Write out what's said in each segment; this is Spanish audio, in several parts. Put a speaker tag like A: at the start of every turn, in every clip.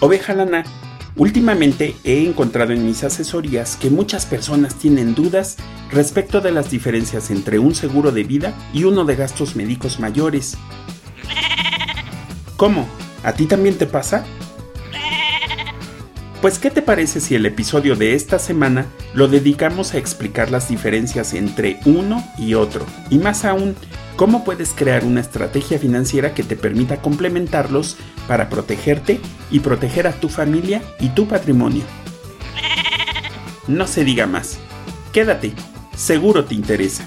A: Oveja Lana, últimamente he encontrado en mis asesorías que muchas personas tienen dudas respecto de las diferencias entre un seguro de vida y uno de gastos médicos mayores. ¿Cómo? ¿A ti también te pasa? Pues ¿qué te parece si el episodio de esta semana lo dedicamos a explicar las diferencias entre uno y otro? Y más aún, cómo puedes crear una estrategia financiera que te permita complementarlos para protegerte y proteger a tu familia y tu patrimonio. No se diga más. Quédate, seguro te interesa.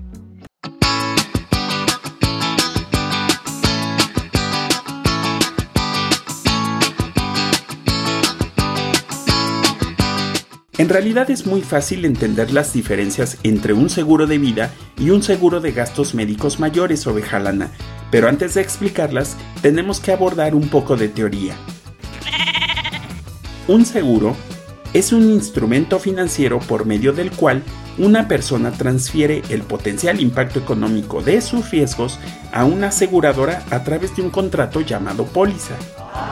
A: En realidad es muy fácil entender las diferencias entre un seguro de vida y un seguro de gastos médicos mayores o Bejalana, pero antes de explicarlas tenemos que abordar un poco de teoría. Un seguro es un instrumento financiero por medio del cual una persona transfiere el potencial impacto económico de sus riesgos a una aseguradora a través de un contrato llamado póliza.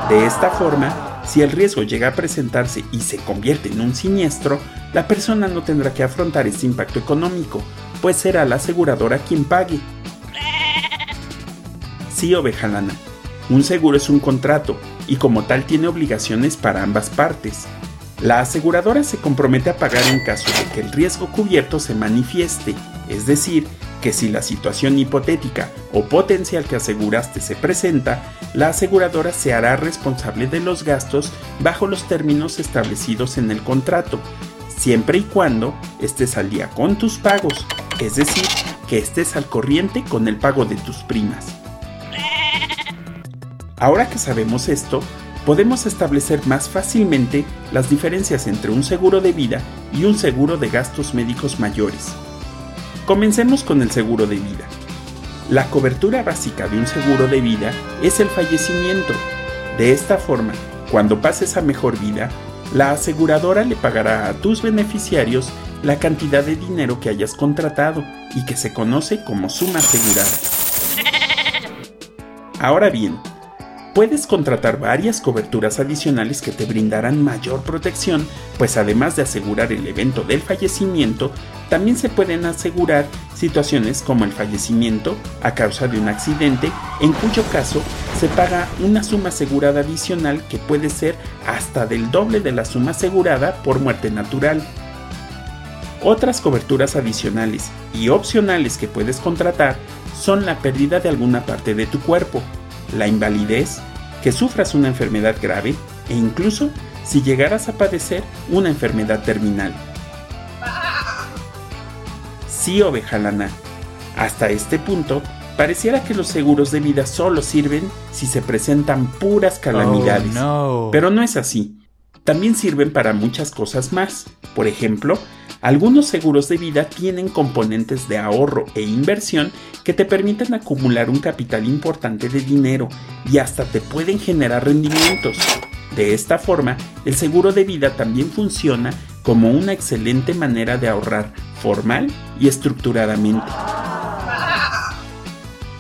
A: De esta forma, si el riesgo llega a presentarse y se convierte en un siniestro, la persona no tendrá que afrontar este impacto económico, pues será la aseguradora quien pague. Sí, oveja lana. Un seguro es un contrato y como tal tiene obligaciones para ambas partes. La aseguradora se compromete a pagar en caso de que el riesgo cubierto se manifieste, es decir, que si la situación hipotética o potencial que aseguraste se presenta, la aseguradora se hará responsable de los gastos bajo los términos establecidos en el contrato, siempre y cuando estés al día con tus pagos, es decir, que estés al corriente con el pago de tus primas. Ahora que sabemos esto, podemos establecer más fácilmente las diferencias entre un seguro de vida y un seguro de gastos médicos mayores. Comencemos con el seguro de vida. La cobertura básica de un seguro de vida es el fallecimiento. De esta forma, cuando pases a mejor vida, la aseguradora le pagará a tus beneficiarios la cantidad de dinero que hayas contratado y que se conoce como suma asegurada. Ahora bien, Puedes contratar varias coberturas adicionales que te brindarán mayor protección, pues además de asegurar el evento del fallecimiento, también se pueden asegurar situaciones como el fallecimiento a causa de un accidente, en cuyo caso se paga una suma asegurada adicional que puede ser hasta del doble de la suma asegurada por muerte natural. Otras coberturas adicionales y opcionales que puedes contratar son la pérdida de alguna parte de tu cuerpo, la invalidez, que sufras una enfermedad grave e incluso si llegaras a padecer una enfermedad terminal. Sí, oveja lana. Hasta este punto, pareciera que los seguros de vida solo sirven si se presentan puras calamidades. Oh, Pero no es así. También sirven para muchas cosas más. Por ejemplo, algunos seguros de vida tienen componentes de ahorro e inversión que te permiten acumular un capital importante de dinero y hasta te pueden generar rendimientos. De esta forma, el seguro de vida también funciona como una excelente manera de ahorrar formal y estructuradamente.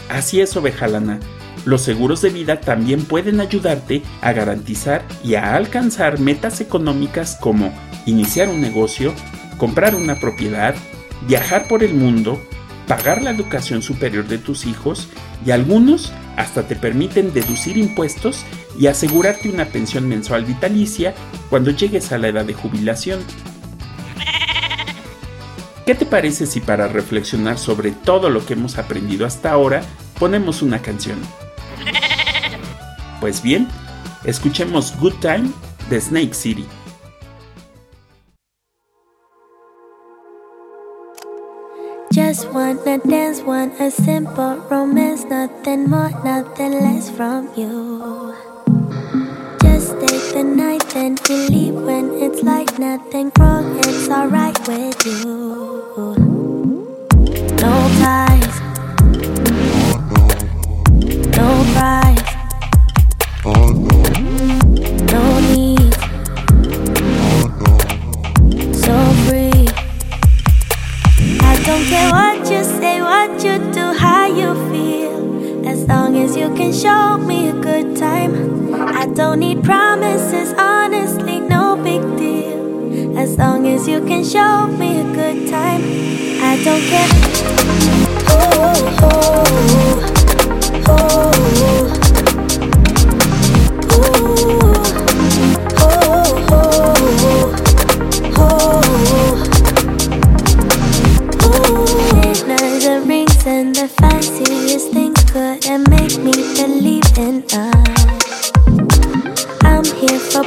A: Así es, ovejalana. Los seguros de vida también pueden ayudarte a garantizar y a alcanzar metas económicas como iniciar un negocio, comprar una propiedad, viajar por el mundo, pagar la educación superior de tus hijos y algunos hasta te permiten deducir impuestos y asegurarte una pensión mensual vitalicia cuando llegues a la edad de jubilación. ¿Qué te parece si para reflexionar sobre todo lo que hemos aprendido hasta ahora ponemos una canción? Pues bien, escuchemos Good Time de Snake City.
B: Just wanna dance, want a simple romance, nothing more, nothing less from you. Just take the night, then we leave when it's like nothing wrong, it's alright with you. As you can show me a good time. I don't care. Ooh, ooh,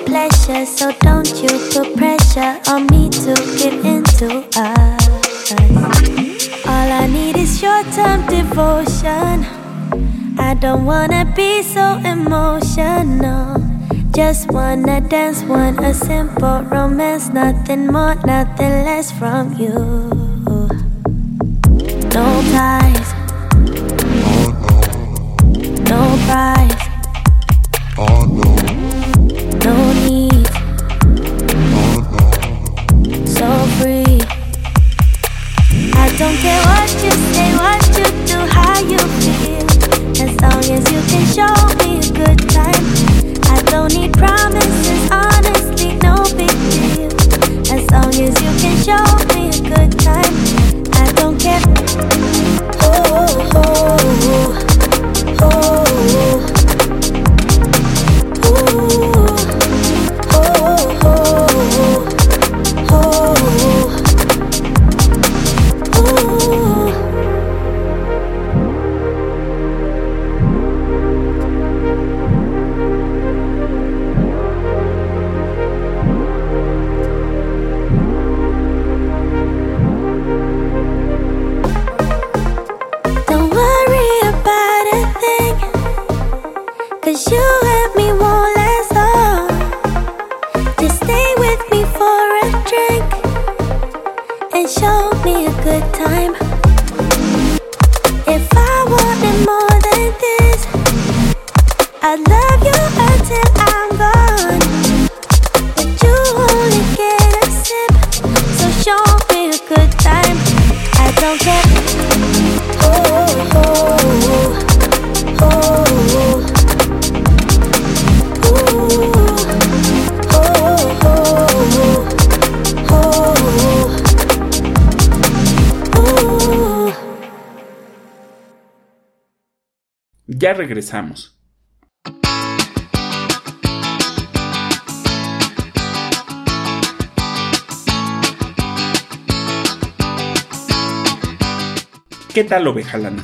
B: pleasure, so don't you put pressure on me to get into us. All I need is short term devotion. I don't wanna be so emotional. Just wanna dance, want a simple romance, nothing more, nothing less from you. No ties, no price,
A: Ya regresamos. ¿Qué tal oveja lana?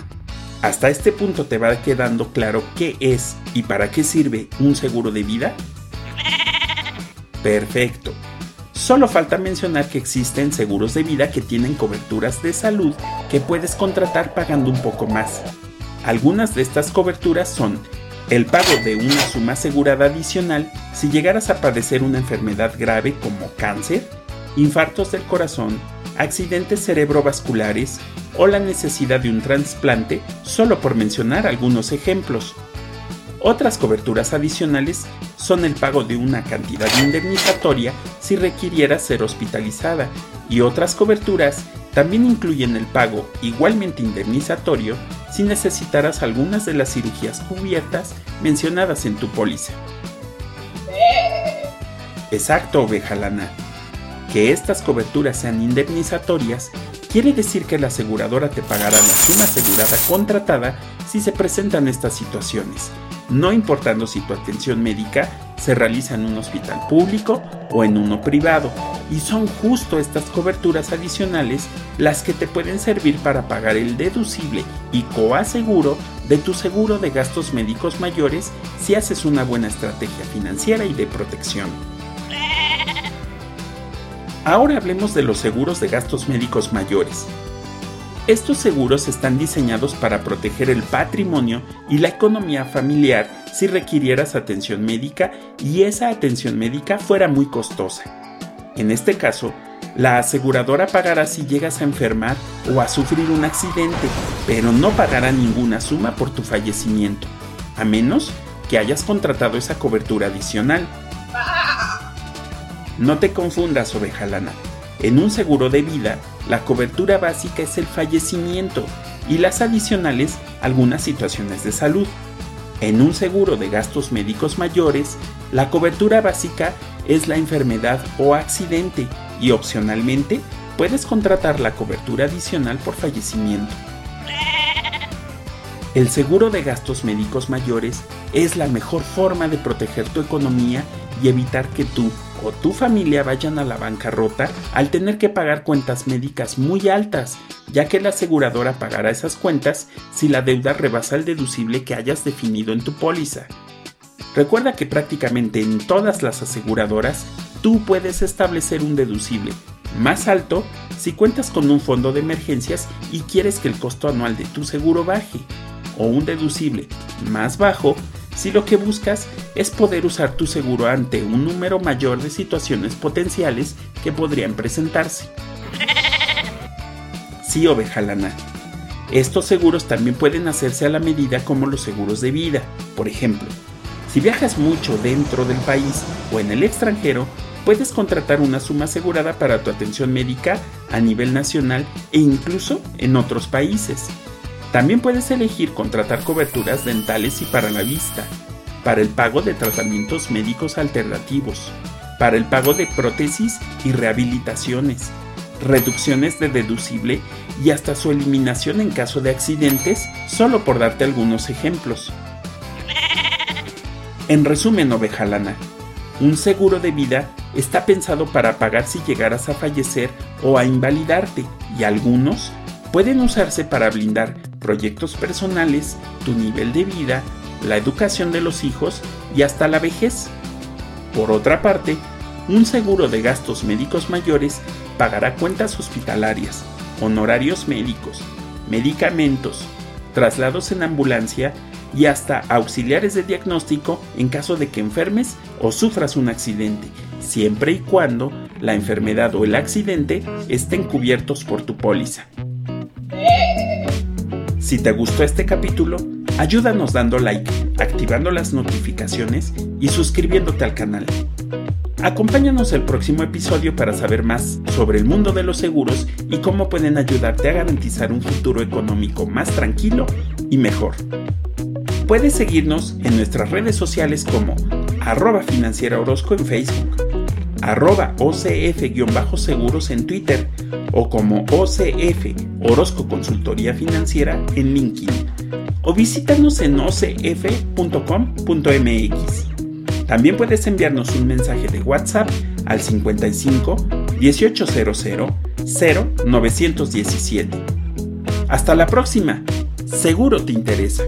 A: ¿Hasta este punto te va quedando claro qué es y para qué sirve un seguro de vida? Perfecto. Solo falta mencionar que existen seguros de vida que tienen coberturas de salud que puedes contratar pagando un poco más. Algunas de estas coberturas son el pago de una suma asegurada adicional si llegaras a padecer una enfermedad grave como cáncer, infartos del corazón, accidentes cerebrovasculares o la necesidad de un trasplante, solo por mencionar algunos ejemplos. Otras coberturas adicionales son el pago de una cantidad indemnizatoria si requiriera ser hospitalizada y otras coberturas también incluyen el pago igualmente indemnizatorio si necesitaras algunas de las cirugías cubiertas mencionadas en tu póliza. Exacto, oveja lana. Que estas coberturas sean indemnizatorias quiere decir que la aseguradora te pagará la suma asegurada contratada si se presentan estas situaciones, no importando si tu atención médica se realiza en un hospital público o en uno privado, y son justo estas coberturas adicionales las que te pueden servir para pagar el deducible y coaseguro de tu seguro de gastos médicos mayores si haces una buena estrategia financiera y de protección. Ahora hablemos de los seguros de gastos médicos mayores. Estos seguros están diseñados para proteger el patrimonio y la economía familiar si requirieras atención médica y esa atención médica fuera muy costosa. En este caso, la aseguradora pagará si llegas a enfermar o a sufrir un accidente, pero no pagará ninguna suma por tu fallecimiento, a menos que hayas contratado esa cobertura adicional. No te confundas, oveja lana. En un seguro de vida, la cobertura básica es el fallecimiento y las adicionales algunas situaciones de salud. En un seguro de gastos médicos mayores, la cobertura básica es la enfermedad o accidente y opcionalmente puedes contratar la cobertura adicional por fallecimiento. El seguro de gastos médicos mayores es la mejor forma de proteger tu economía y evitar que tú o tu familia vayan a la bancarrota al tener que pagar cuentas médicas muy altas, ya que la aseguradora pagará esas cuentas si la deuda rebasa el deducible que hayas definido en tu póliza. Recuerda que prácticamente en todas las aseguradoras tú puedes establecer un deducible más alto si cuentas con un fondo de emergencias y quieres que el costo anual de tu seguro baje, o un deducible más bajo si lo que buscas es poder usar tu seguro ante un número mayor de situaciones potenciales que podrían presentarse. Sí, oveja lana. Estos seguros también pueden hacerse a la medida como los seguros de vida. Por ejemplo, si viajas mucho dentro del país o en el extranjero, puedes contratar una suma asegurada para tu atención médica a nivel nacional e incluso en otros países. También puedes elegir contratar coberturas dentales y para la vista, para el pago de tratamientos médicos alternativos, para el pago de prótesis y rehabilitaciones, reducciones de deducible y hasta su eliminación en caso de accidentes, solo por darte algunos ejemplos. En resumen, oveja lana, un seguro de vida está pensado para pagar si llegaras a fallecer o a invalidarte y algunos pueden usarse para blindar proyectos personales, tu nivel de vida, la educación de los hijos y hasta la vejez. Por otra parte, un seguro de gastos médicos mayores pagará cuentas hospitalarias, honorarios médicos, medicamentos, traslados en ambulancia y hasta auxiliares de diagnóstico en caso de que enfermes o sufras un accidente, siempre y cuando la enfermedad o el accidente estén cubiertos por tu póliza. Si te gustó este capítulo, ayúdanos dando like, activando las notificaciones y suscribiéndote al canal. Acompáñanos el próximo episodio para saber más sobre el mundo de los seguros y cómo pueden ayudarte a garantizar un futuro económico más tranquilo y mejor. Puedes seguirnos en nuestras redes sociales como arroba financiera Orozco en Facebook, arroba OCF-seguros en Twitter o como OCF Orozco Consultoría Financiera en LinkedIn o visítanos en ocf.com.mx. También puedes enviarnos un mensaje de WhatsApp al 55 1800 0917. Hasta la próxima, seguro te interesa.